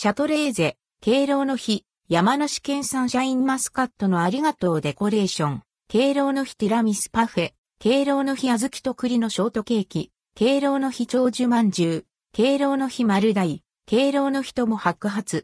シャトレーゼ、敬老の日、山梨県産シャインマスカットのありがとうデコレーション、敬老の日ティラミスパフェ、敬老の日小豆と栗のショートケーキ、敬老の日長寿まんじゅう、敬老の日丸大、敬老の日とも白髪。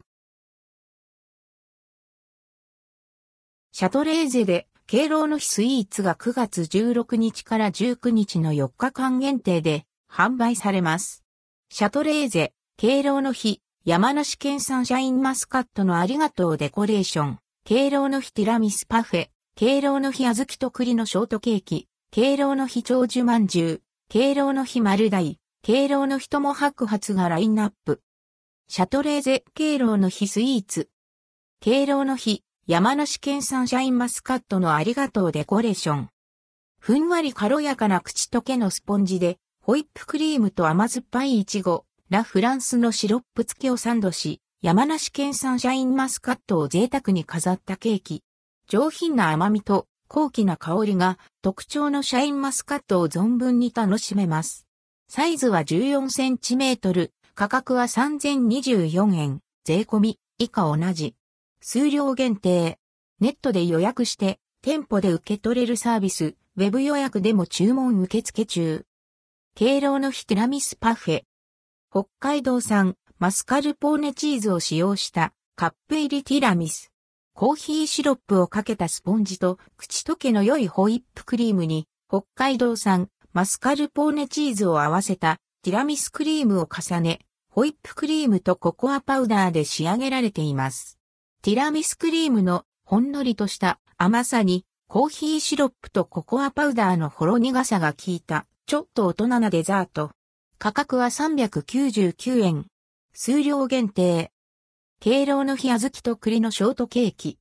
シャトレーゼで、敬老の日スイーツが9月16日から19日の4日間限定で販売されます。シャトレーゼ、敬老の日、山梨県産シャインマスカットのありがとうデコレーション、敬老の日ティラミスパフェ、敬老の日小豆と栗のショートケーキ、敬老の日長寿まんじゅう、敬老の日丸大、敬老の日とも白髪がラインナップ。シャトレーゼ。敬老の日スイーツ。敬老の日、山梨県産シャインマスカットのありがとうデコレーション。ふんわり軽やかな口溶けのスポンジで、ホイップクリームと甘酸っぱいイチゴ、ラ・フランスのシロップ付きをサンドし、山梨県産シャインマスカットを贅沢に飾ったケーキ。上品な甘みと高貴な香りが特徴のシャインマスカットを存分に楽しめます。サイズは14センチメートル、価格は3024円、税込み、以下同じ。数量限定。ネットで予約して、店舗で受け取れるサービス、ウェブ予約でも注文受付中。敬老の日ティラミスパフェ。北海道産マスカルポーネチーズを使用したカップ入りティラミス。コーヒーシロップをかけたスポンジと口溶けの良いホイップクリームに北海道産マスカルポーネチーズを合わせたティラミスクリームを重ね、ホイップクリームとココアパウダーで仕上げられています。ティラミスクリームのほんのりとした甘さにコーヒーシロップとココアパウダーのほろ苦さが効いたちょっと大人なデザート。価格は399円。数量限定。敬老の日小豆と栗のショートケーキ。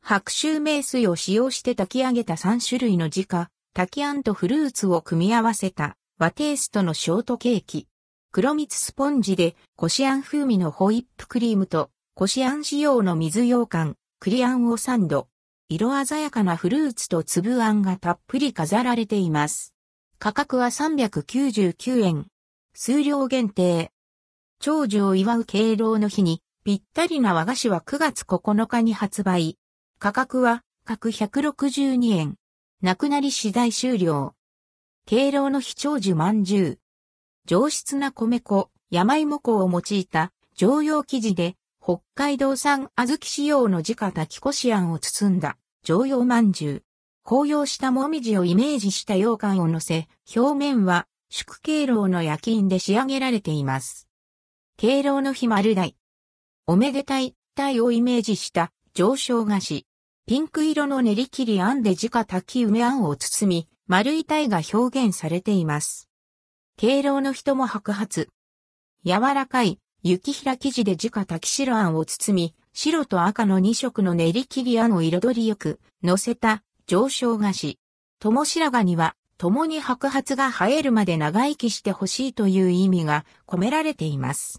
白州名水を使用して炊き上げた3種類の自家、炊きあんとフルーツを組み合わせた和テイストのショートケーキ。黒蜜スポンジでこしあん風味のホイップクリームとこしあん仕様の水羊羹、栗あんをサンド。色鮮やかなフルーツと粒あんがたっぷり飾られています。価格は399円。数量限定。長寿を祝う敬老の日にぴったりな和菓子は9月9日に発売。価格は各162円。なくなり次第終了。敬老の日長寿まんじゅう。上質な米粉、山芋粉を用いた常用生地で北海道産小豆仕様の自家炊きこしあんを包んだ常用まんじゅう。紅葉したもみじをイメージした羊羹を乗せ、表面は宿敬老の焼き印で仕上げられています。敬老の日丸大。おめでたい、体をイメージした上昇菓子。ピンク色の練り切りあんで自家炊き梅あんを包み、丸い体が表現されています。敬老の人も白髪。柔らかい雪平生地で自家炊き白あんを包み、白と赤の2色の練り切りあんを彩りよく乗せた上昇菓子。友白髪には共に白髪が生えるまで長生きしてほしいという意味が込められています。